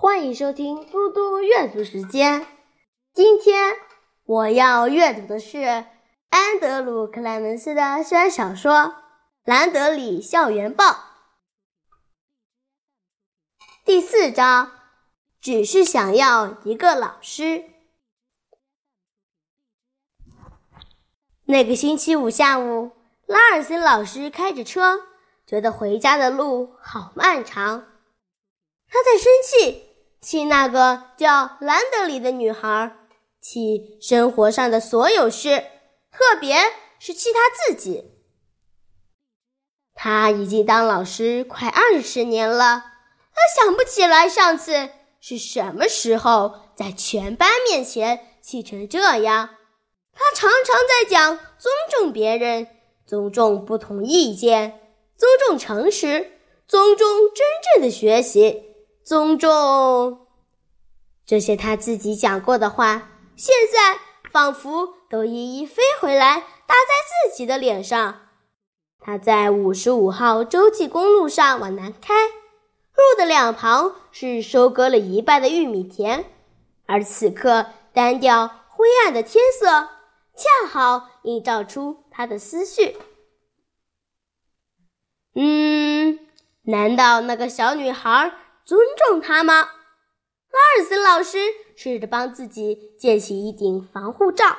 欢迎收听嘟嘟阅读时间。今天我要阅读的是安德鲁·克莱门斯的校园小说《兰德里校园报》第四章，只是想要一个老师。那个星期五下午，拉尔森老师开着车，觉得回家的路好漫长。他在生气，气那个叫兰德里的女孩，气生活上的所有事，特别是气他自己。他已经当老师快二十年了，他想不起来上次是什么时候在全班面前气成这样。他常常在讲尊重别人、尊重不同意见、尊重诚实、尊重真正的学习、尊重这些他自己讲过的话，现在仿佛都一一飞回来打在自己的脸上。他在五十五号洲际公路上往南开，路的两旁是收割了一半的玉米田，而此刻单调灰暗的天色。恰好映照出他的思绪。嗯，难道那个小女孩尊重他吗？拉尔森老师试着帮自己建起一顶防护罩，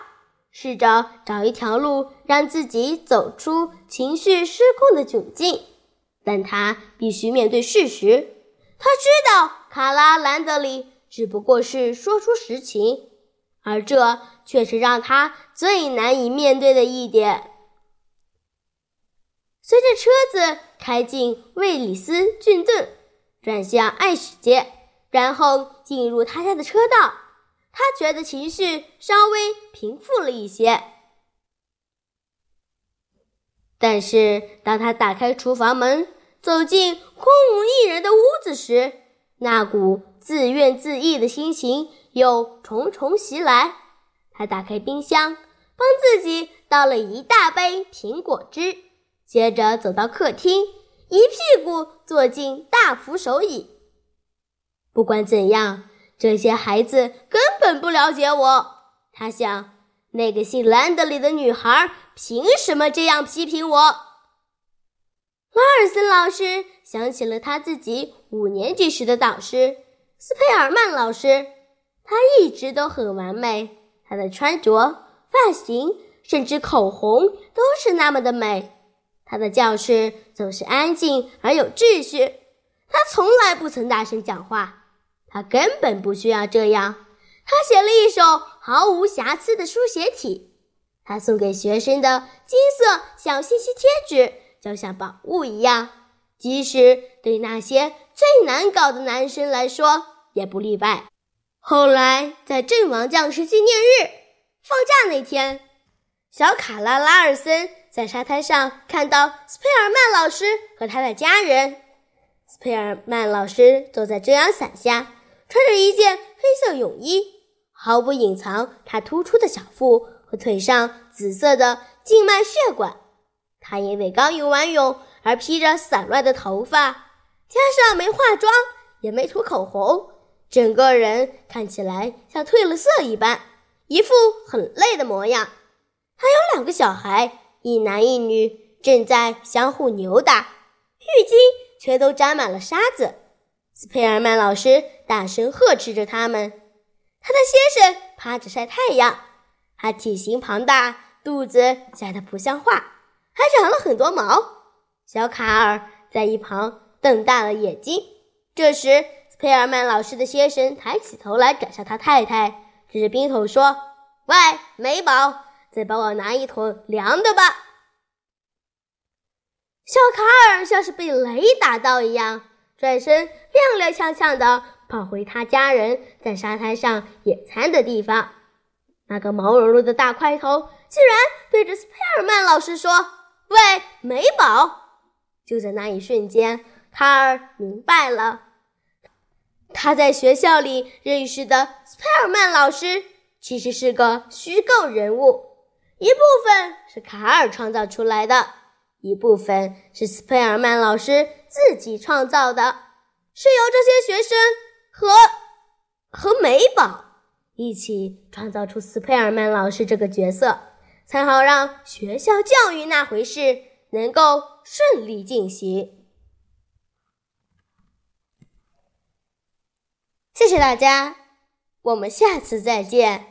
试着找一条路让自己走出情绪失控的窘境，但他必须面对事实。他知道卡拉兰德里只不过是说出实情。而这却是让他最难以面对的一点。随着车子开进魏里斯郡顿，转向艾许街，然后进入他家的车道，他觉得情绪稍微平复了一些。但是当他打开厨房门，走进空无一人的屋子时，那股自怨自艾的心情。又重重袭来，他打开冰箱，帮自己倒了一大杯苹果汁，接着走到客厅，一屁股坐进大扶手椅。不管怎样，这些孩子根本不了解我。他想，那个姓兰德里的女孩凭什么这样批评我？拉尔森老师想起了他自己五年级时的导师斯佩尔曼老师。她一直都很完美，她的穿着、发型，甚至口红都是那么的美。他的教室总是安静而有秩序，他从来不曾大声讲话，他根本不需要这样。他写了一首毫无瑕疵的书写体，他送给学生的金色小信息贴纸就像宝物一样，即使对那些最难搞的男生来说也不例外。后来，在阵亡将士纪念日放假那天，小卡拉拉尔森在沙滩上看到斯佩尔曼老师和他的家人。斯佩尔曼老师坐在遮阳伞下，穿着一件黑色泳衣，毫不隐藏他突出的小腹和腿上紫色的静脉血管。他因为刚游完泳而披着散乱的头发，加上没化妆，也没涂口红。整个人看起来像褪了色一般，一副很累的模样。还有两个小孩，一男一女，正在相互扭打，浴巾却都沾满了沙子。斯佩尔曼老师大声呵斥着他们。他的先生趴着晒太阳，他体型庞大，肚子小得不像话，还长了很多毛。小卡尔在一旁瞪大了眼睛。这时，斯佩尔曼老师的先生抬起头来，转向他太太，指着冰桶说：“喂，美宝，再帮我拿一桶凉的吧。”小卡尔像是被雷打到一样，转身踉踉跄跄地跑回他家人在沙滩上野餐的地方。那个毛茸茸的大块头竟然对着斯佩尔曼老师说：“喂，美宝！”就在那一瞬间，卡尔明白了。他在学校里认识的斯佩尔曼老师其实是个虚构人物，一部分是卡尔创造出来的，一部分是斯佩尔曼老师自己创造的，是由这些学生和和美宝一起创造出斯佩尔曼老师这个角色，才好让学校教育那回事能够顺利进行。谢谢大家，我们下次再见。